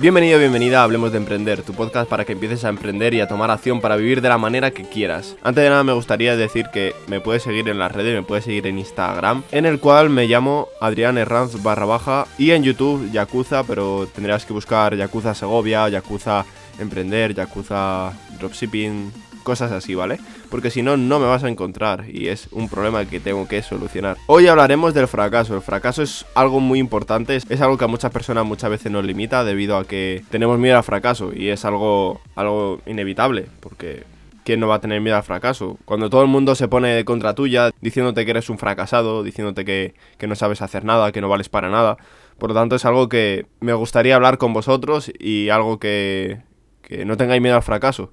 Bienvenido, bienvenida a Hablemos de Emprender, tu podcast para que empieces a emprender y a tomar acción para vivir de la manera que quieras. Antes de nada me gustaría decir que me puedes seguir en las redes, me puedes seguir en Instagram, en el cual me llamo Adrián Herranz barra baja y en YouTube Yakuza, pero tendrías que buscar Yakuza Segovia, Yakuza Emprender, Yakuza Dropshipping, cosas así, ¿vale? Porque si no, no me vas a encontrar y es un problema que tengo que solucionar. Hoy hablaremos del fracaso. El fracaso es algo muy importante, es algo que a muchas personas muchas veces nos limita debido a que tenemos miedo al fracaso y es algo, algo inevitable, porque ¿quién no va a tener miedo al fracaso? Cuando todo el mundo se pone contra tuya, diciéndote que eres un fracasado, diciéndote que, que, no sabes hacer nada, que no vales para nada. Por lo tanto, es algo que me gustaría hablar con vosotros y algo que, que no tengáis miedo al fracaso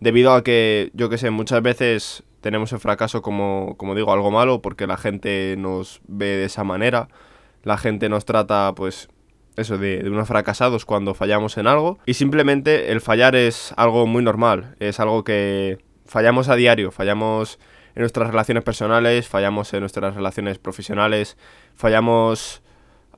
debido a que, yo que sé, muchas veces tenemos el fracaso como, como digo, algo malo porque la gente nos ve de esa manera, la gente nos trata, pues, eso, de, de, unos fracasados cuando fallamos en algo. Y simplemente el fallar es algo muy normal, es algo que fallamos a diario, fallamos en nuestras relaciones personales, fallamos en nuestras relaciones profesionales, fallamos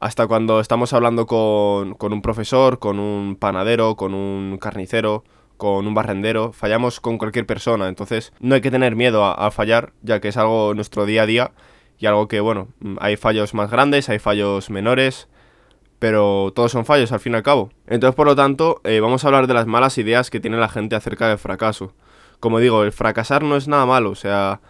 hasta cuando estamos hablando con, con un profesor, con un panadero, con un carnicero, con un barrendero, fallamos con cualquier persona, entonces no hay que tener miedo a, fallar, ya que es algo nuestro día a día y algo que, bueno, hay fallos más grandes, hay fallos menores, pero todos son fallos al fin y al cabo. Entonces, por lo tanto, eh, vamos a hablar de las malas ideas que tiene la gente acerca del fracaso. Como digo, el fracasar no es nada malo, o sea,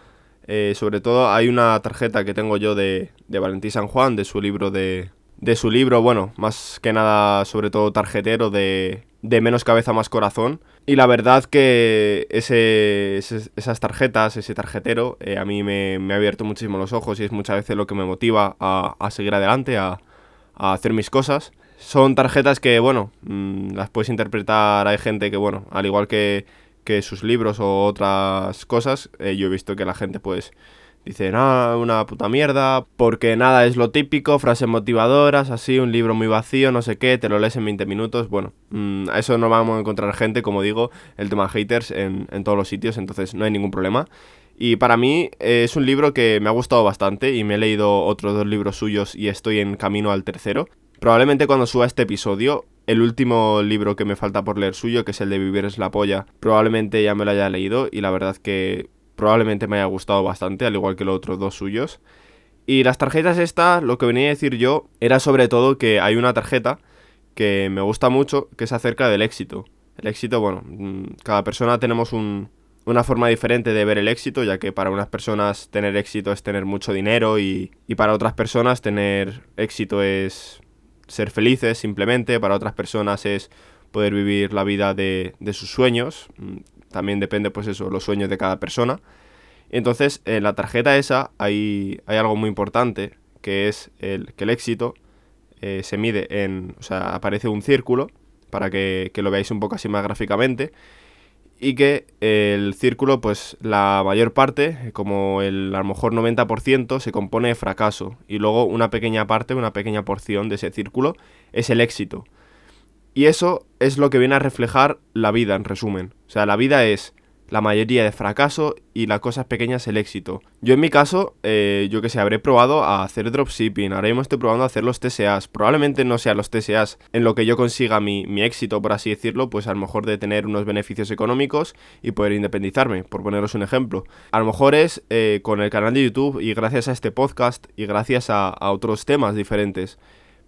eh, sobre todo hay una tarjeta que tengo yo de, de Valentín San Juan, de su libro de, de su libro, bueno, más que nada sobre todo tarjetero de de menos cabeza más corazón. Y la verdad que ese, esas tarjetas, ese tarjetero, eh, a mí me, ha abierto muchísimo los ojos y es muchas veces lo que me motiva a, seguir adelante, a, hacer mis cosas. Son tarjetas que, bueno, mm, las puedes interpretar, hay gente que, bueno, al igual que, que sus libros o otras cosas, eh, yo he visto que la gente pues Dice, no, una puta mierda, porque nada es lo típico, frases motivadoras, así, un libro muy vacío, no sé qué, te lo lees en 20 minutos. Bueno, mm, a eso no vamos a encontrar gente, como digo, el tema haters en, en todos los sitios, entonces no hay ningún problema. Y para mí eh, es un libro que me ha gustado bastante y me he leído otros dos libros suyos y estoy en camino al tercero. Probablemente cuando suba este episodio, el último libro que me falta por leer suyo, que es el de Vivir es la polla, probablemente ya me lo haya leído y la verdad que probablemente me haya gustado bastante, al igual que los otros dos suyos. Y las tarjetas estas, lo que venía a decir yo, era sobre todo que hay una tarjeta que me gusta mucho, que es acerca del éxito. El éxito, bueno, mm, cada persona tenemos una forma diferente de ver el éxito, ya que para unas personas tener éxito es tener mucho dinero y, y para otras personas tener éxito es ser felices simplemente, para otras personas es poder vivir la vida de, de sus sueños, mm, también depende, pues eso, los sueños de cada persona. Entonces, en la tarjeta esa hay, hay algo muy importante, que es el, que el éxito eh, se mide en, o sea, aparece un círculo, para que, que, lo veáis un poco así más gráficamente, y que el círculo, pues la mayor parte, como el a lo mejor 90%, se compone de fracaso, y luego una pequeña parte, una pequeña porción de ese círculo es el éxito. Y eso es lo que viene a reflejar la vida, en resumen. O sea, la vida es la mayoría de fracaso y las cosas pequeñas el éxito. Yo en mi caso, eh, yo que sé, habré probado a hacer dropshipping, ahora mismo estoy probando a hacer los TSAs. Probablemente no sean los TSAs en lo que yo consiga mi, éxito, por así decirlo, pues a lo mejor de tener unos beneficios económicos y poder independizarme, por poneros un ejemplo. A lo mejor es eh, con el canal de YouTube y gracias a este podcast y gracias a otros temas diferentes.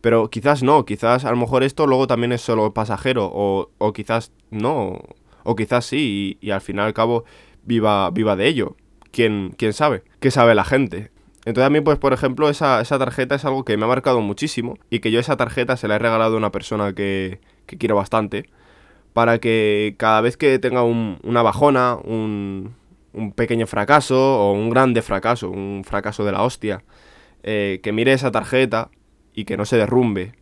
Pero quizás no, quizás a lo mejor esto luego también es solo pasajero, o, o quizás no, o quizás sí, y, al fin y al cabo viva, viva de ello. ¿Quién, ¿Quién sabe? ¿Qué sabe la gente? Entonces a mí, pues, por ejemplo, esa, esa, tarjeta es algo que me ha marcado muchísimo y que yo esa tarjeta se la he regalado a una persona que, que quiero bastante para que cada vez que tenga un, una bajona, un, un, pequeño fracaso o un grande fracaso, un fracaso de la hostia, eh, que mire esa tarjeta y que no se derrumbe.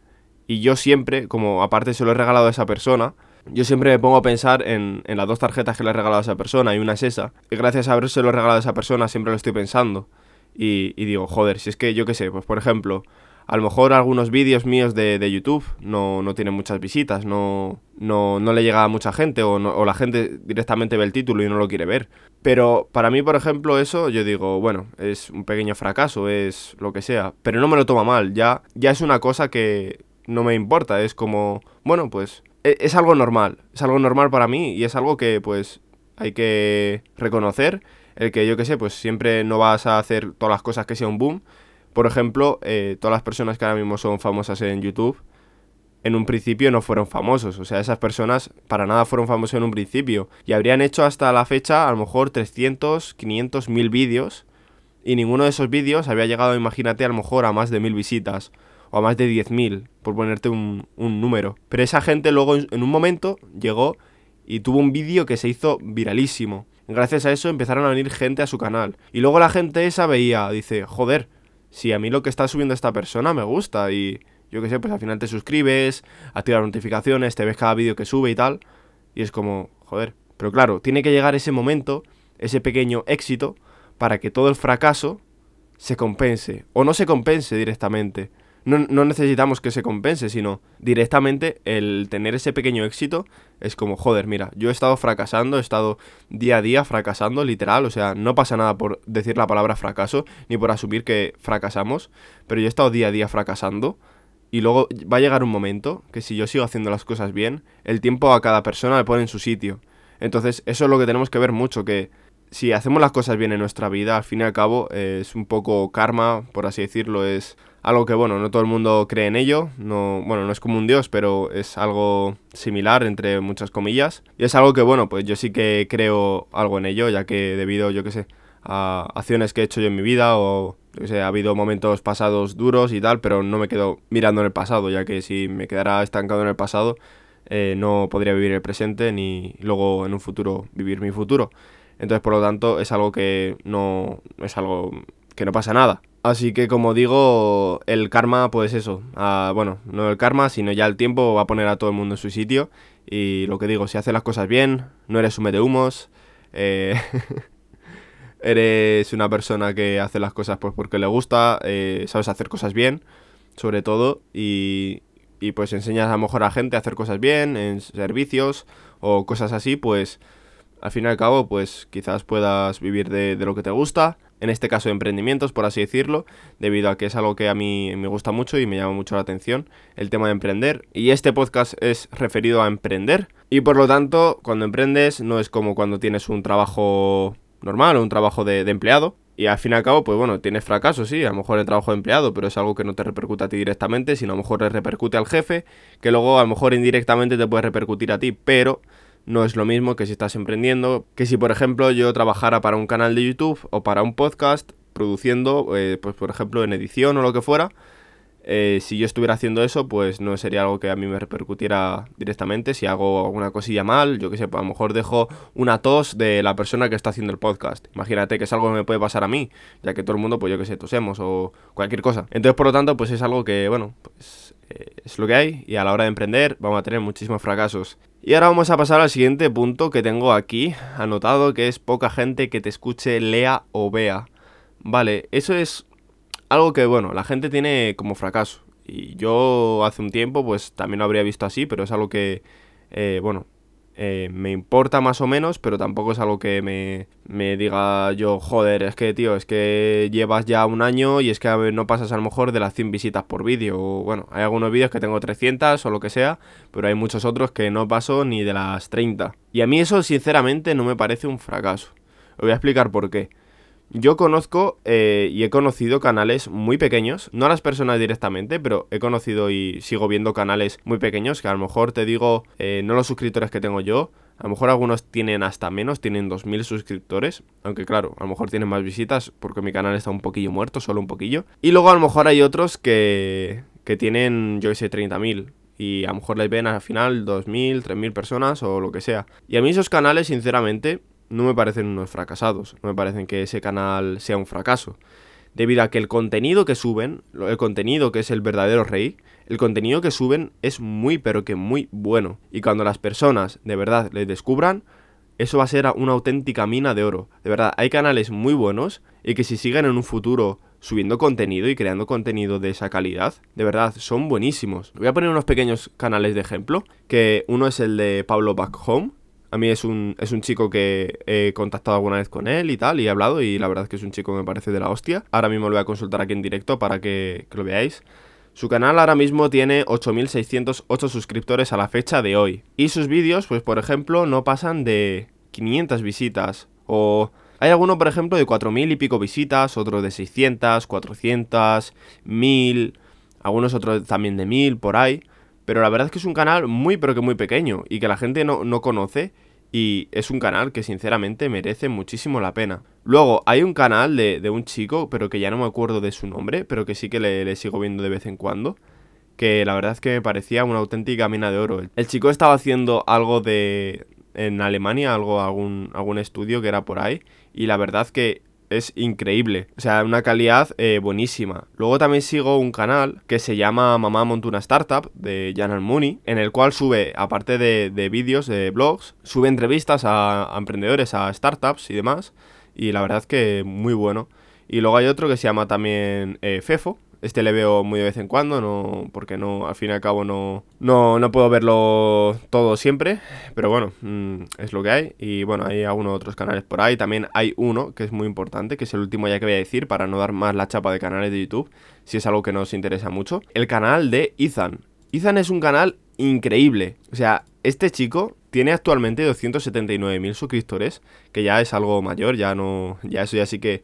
Y yo siempre, como aparte se lo he regalado a esa persona, yo siempre me pongo a pensar en, en las dos tarjetas que le he regalado a esa persona y una es esa. Y gracias a haberse lo regalado a esa persona siempre lo estoy pensando. Y, y digo, joder, si es que yo qué sé, pues por ejemplo, a lo mejor algunos vídeos míos de, de YouTube no, no, tienen muchas visitas, no, no, no, le llega a mucha gente o, o, la gente directamente ve el título y no lo quiere ver. Pero para mí, por ejemplo, eso yo digo, bueno, es un pequeño fracaso, es lo que sea, pero no me lo toma mal, ya, ya es una cosa que, no me importa, es como, bueno, pues e, es, algo normal, es algo normal para mí y es algo que pues hay que reconocer, el que yo que sé, pues siempre no vas a hacer todas las cosas que sea un boom. Por ejemplo, eh, todas las personas que ahora mismo son famosas en YouTube, en un principio no fueron famosos. O sea, esas personas para nada fueron famosos en un principio. Y habrían hecho hasta la fecha a lo mejor 300, 500, 1000 vídeos. Y ninguno de esos vídeos había llegado, imagínate, a lo mejor a más de 1000 visitas. O a más de 10.000, por ponerte un, número. Pero esa gente luego en un momento llegó y tuvo un vídeo que se hizo viralísimo. Gracias a eso empezaron a venir gente a su canal. Y luego la gente esa veía, dice, joder, si a mí lo que está subiendo esta persona me gusta y yo qué sé, pues al final te suscribes, activas notificaciones, te ves cada vídeo que sube y tal. Y es como, joder. Pero claro, tiene que llegar ese momento, ese pequeño éxito, para que todo el fracaso se compense. O no se compense directamente. No, no, necesitamos que se compense, sino directamente el tener ese pequeño éxito es como, joder, mira, yo he estado fracasando, he estado día a día fracasando, literal, o sea, no pasa nada por decir la palabra fracaso, ni por asumir que fracasamos, pero yo he estado día a día fracasando y luego va a llegar un momento que si yo sigo haciendo las cosas bien, el tiempo a cada persona le pone en su sitio. Entonces, eso es lo que tenemos que ver mucho, que si hacemos las cosas bien en nuestra vida, al fin y al cabo, es un poco karma, por así decirlo, es algo que, bueno, no todo el mundo cree en ello, no, bueno, no es como un dios, pero es algo similar, entre muchas comillas, y es algo que, bueno, pues yo sí que creo algo en ello, ya que debido, yo qué sé, a acciones que he hecho yo en mi vida o ha habido momentos pasados duros y tal, pero no me quedo mirando en el pasado, ya que si me quedara estancado en el pasado, eh, no podría vivir el presente ni luego en un futuro vivir mi futuro. Entonces, por lo tanto, es algo que no es algo que no pasa nada. Así que como digo, el karma, pues eso, bueno, no el karma, sino ya el tiempo va a poner a todo el mundo en su sitio. Y lo que digo, si haces las cosas bien, no eres un de humos, eh, eres una persona que hace las cosas pues porque le gusta, eh, sabes hacer cosas bien, sobre todo, y, y, pues enseñas a lo mejor a gente a hacer cosas bien, en servicios o cosas así, pues al fin y al cabo, pues quizás puedas vivir de, de lo que te gusta, en este caso de emprendimientos, por así decirlo, debido a que es algo que a mí me gusta mucho y me llama mucho la atención, el tema de emprender. Y este podcast es referido a emprender. Y por lo tanto, cuando emprendes no es como cuando tienes un trabajo normal o un trabajo de, empleado. Y al fin y al cabo, pues bueno, tienes fracaso, sí, a lo mejor el trabajo de empleado, pero es algo que no te repercute a ti directamente, sino a lo mejor le repercute al jefe, que luego a lo mejor indirectamente te puede repercutir a ti, pero no es lo mismo que si estás emprendiendo, que si por ejemplo yo trabajara para un canal de YouTube o para un podcast produciendo, eh, pues por ejemplo en edición o lo que fuera, eh, si yo estuviera haciendo eso, pues no sería algo que a mí me repercutiera directamente. Si hago alguna cosilla mal, yo que sé, pues a lo mejor dejo una tos de la persona que está haciendo el podcast. Imagínate que es algo que me puede pasar a mí, ya que todo el mundo, pues yo que sé, tosemos o cualquier cosa. Entonces, por lo tanto, pues es algo que, bueno, pues eh, es lo que hay y a la hora de emprender vamos a tener muchísimos fracasos. Y ahora vamos a pasar al siguiente punto que tengo aquí anotado, que es poca gente que te escuche, lea o vea. Vale, eso es algo que, bueno, la gente tiene como fracaso. Y yo hace un tiempo, pues también lo habría visto así, pero es algo que, eh, bueno, eh, me importa más o menos, pero tampoco es algo que me, me, diga yo, joder, es que, tío, es que llevas ya un año y es que no pasas a lo mejor de las 100 visitas por vídeo. O, bueno, hay algunos vídeos que tengo 300 o lo que sea, pero hay muchos otros que no paso ni de las 30. Y a mí eso, sinceramente, no me parece un fracaso. Os voy a explicar por qué. Yo conozco eh, y he conocido canales muy pequeños, no a las personas directamente, pero he conocido y sigo viendo canales muy pequeños que a lo mejor te digo, eh, no los suscriptores que tengo yo, a lo mejor algunos tienen hasta menos, tienen 2.000 suscriptores, aunque claro, a lo mejor tienen más visitas porque mi canal está un poquillo muerto, solo un poquillo. Y luego a lo mejor hay otros que, que tienen, yo sé, 30.000 y a lo mejor les ven al final 2.000, 3.000 personas o lo que sea. Y a mí esos canales, sinceramente, no me parecen unos fracasados, no me parecen que ese canal sea un fracaso. Debido a que el contenido que suben, el contenido que es el verdadero rey, el contenido que suben es muy pero que muy bueno. Y cuando las personas de verdad les descubran, eso va a ser una auténtica mina de oro. De verdad, hay canales muy buenos y que si siguen en un futuro subiendo contenido y creando contenido de esa calidad, de verdad, son buenísimos. Voy a poner unos pequeños canales de ejemplo, que uno es el de Pablo Back Home, a mí es un, es un chico que he contactado alguna vez con él y tal, y he hablado, y la verdad es que es un chico que me parece de la hostia. Ahora mismo lo voy a consultar aquí en directo para que, lo veáis. Su canal ahora mismo tiene 8.608 suscriptores a la fecha de hoy. Y sus vídeos, pues por ejemplo, no pasan de 500 visitas. O hay alguno, por ejemplo, de 4.000 y pico visitas, otro de 600, 400, 1.000, algunos otros también de 1.000, por ahí. Pero la verdad es que es un canal muy pero que muy pequeño y que la gente no, no conoce y es un canal que sinceramente merece muchísimo la pena. Luego, hay un canal de, un chico, pero que ya no me acuerdo de su nombre, pero que sí que le, sigo viendo de vez en cuando, que la verdad es que me parecía una auténtica mina de oro. El chico estaba haciendo algo de... en Alemania, algo, algún, algún estudio que era por ahí, y la verdad que es increíble. O sea, una calidad eh, buenísima. Luego también sigo un canal que se llama Mamá Montuna Startup de Jan Mooney, en el cual sube, aparte de, vídeos, de blogs, sube entrevistas a, emprendedores, a startups y demás. Y la verdad que muy bueno. Y luego hay otro que se llama también eh, Fefo, este le veo muy de vez en cuando, no, porque no, al fin y al cabo no, no, no puedo verlo todo siempre, pero bueno, mm, es lo que hay. Y bueno, hay algunos otros canales por ahí. También hay uno que es muy importante, que es el último ya que voy a decir, para no dar más la chapa de canales de YouTube, si es algo que nos interesa mucho. El canal de Ethan. Ethan es un canal increíble. O sea, este chico tiene actualmente 279.000 suscriptores, que ya es algo mayor, ya no, ya eso ya sí que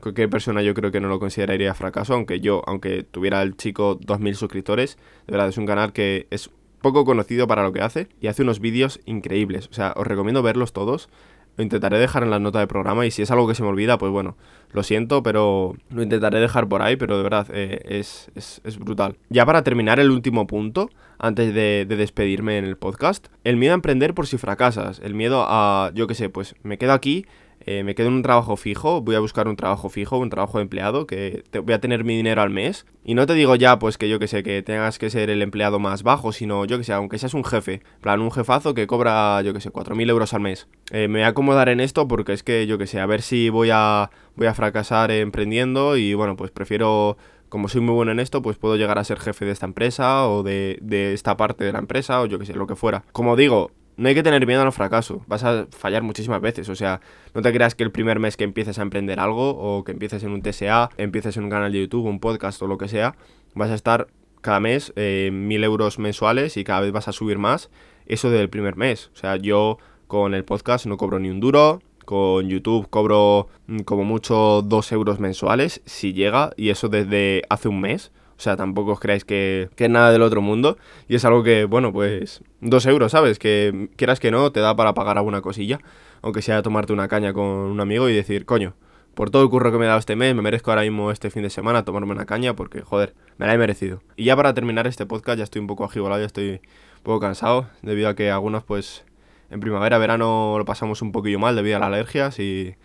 cualquier persona yo creo que no lo consideraría fracaso, aunque yo, aunque tuviera el chico 2.000 suscriptores, de verdad es un canal que es poco conocido para lo que hace y hace unos vídeos increíbles. O sea, os recomiendo verlos todos. Lo intentaré dejar en la nota de programa y si es algo que se me olvida, pues bueno, lo siento, pero lo intentaré dejar por ahí, pero de verdad eh, es, es, brutal. Ya para terminar el último punto, antes de, de, despedirme en el podcast, el miedo a emprender por si fracasas, el miedo a, yo qué sé, pues me quedo aquí, eh, me quedo en un trabajo fijo, voy a buscar un trabajo fijo, un trabajo de empleado, que voy a tener mi dinero al mes. Y no te digo ya, pues que yo que sé, que tengas que ser el empleado más bajo, sino yo que sé, aunque seas un jefe, plan un jefazo que cobra, yo que sé, 4.000 euros al mes. Eh, me voy a acomodar en esto porque es que, yo que sé, a ver si voy a, voy a fracasar emprendiendo y bueno, pues prefiero como soy muy bueno en esto, pues puedo llegar a ser jefe de esta empresa o de, de, esta parte de la empresa o yo que sé, lo que fuera. Como digo, no hay que tener miedo al fracaso, vas a fallar muchísimas veces, o sea, no te creas que el primer mes que empieces a emprender algo o que empieces en un TSA, empieces en un canal de YouTube, un podcast o lo que sea, vas a estar cada mes eh, mil euros mensuales y cada vez vas a subir más, eso del primer mes, o sea, yo con el podcast no cobro ni un duro, con YouTube cobro mm, como mucho dos euros mensuales, si llega, y eso desde hace un mes. O sea, tampoco os creáis que, que, es nada del otro mundo. Y es algo que, bueno, pues dos euros, ¿sabes? Que quieras que no, te da para pagar alguna cosilla. Aunque sea tomarte una caña con un amigo y decir, coño, por todo el curro que me he dado este mes, me merezco ahora mismo este fin de semana tomarme una caña porque, joder, me la he merecido. Y ya para terminar este podcast, ya estoy un poco agigolado, ya estoy un poco cansado, debido a que algunos, pues, en primavera, verano lo pasamos un poquillo mal debido a las alergias y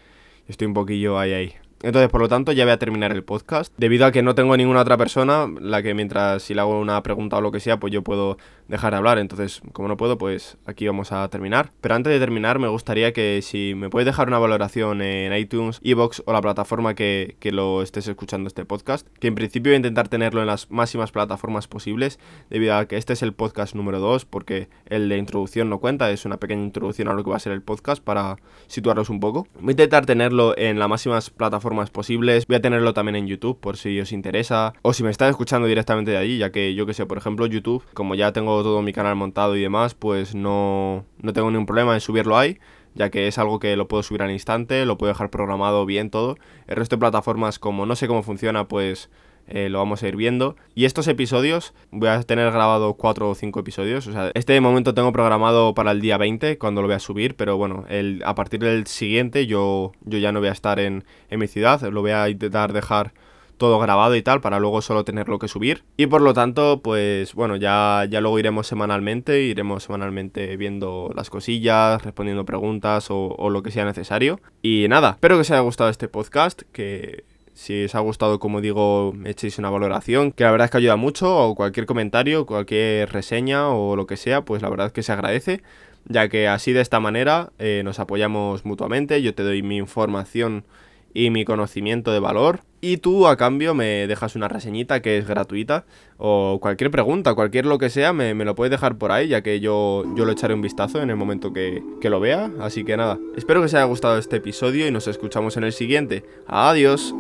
estoy un poquillo ahí ahí. Entonces, por lo tanto, ya voy a terminar el podcast. Debido a que no tengo ninguna otra persona, la que mientras si le hago una pregunta o lo que sea, pues yo puedo dejar de hablar. Entonces, como no puedo, pues aquí vamos a terminar. Pero antes de terminar, me gustaría que si me puedes dejar una valoración en iTunes, Evox o la plataforma que, que lo estés escuchando este podcast, que en principio voy a intentar tenerlo en las máximas plataformas posibles, debido a que este es el podcast número 2, porque el de introducción no cuenta, es una pequeña introducción a lo que va a ser el podcast para situarlos un poco. Voy a intentar tenerlo en las máximas plataformas más posibles. Voy a tenerlo también en YouTube por si os interesa. O si me estáis escuchando directamente de allí, ya que yo que sé, por ejemplo, YouTube, como ya tengo todo mi canal montado y demás, pues no, no tengo ningún problema en subirlo ahí ya que es algo que lo puedo subir al instante, lo puedo dejar programado bien todo. El resto de plataformas, como no sé cómo funciona, pues eh, lo vamos a ir viendo. Y estos episodios, voy a tener grabado 4 o 5 episodios. O sea, este momento tengo programado para el día 20, cuando lo voy a subir, pero bueno, el, a partir del siguiente yo, yo ya no voy a estar en, en mi ciudad, lo voy a intentar dejar todo grabado y tal para luego solo tenerlo que subir y por lo tanto pues bueno ya, ya luego iremos semanalmente iremos semanalmente viendo las cosillas respondiendo preguntas o, o lo que sea necesario y nada espero que os haya gustado este podcast que si os ha gustado, como digo, echéis una valoración, que la verdad es que ayuda mucho, o cualquier comentario, cualquier reseña o lo que sea, pues la verdad es que se agradece, ya que así de esta manera eh, nos apoyamos mutuamente, yo te doy mi información y mi conocimiento de valor. Y tú a cambio me dejas una reseñita que es gratuita. O cualquier pregunta, cualquier lo que sea, me, lo puedes dejar por ahí, ya que yo, yo lo echaré un vistazo en el momento que, que lo vea. Así que nada, espero que os haya gustado este episodio y nos escuchamos en el siguiente. Adiós.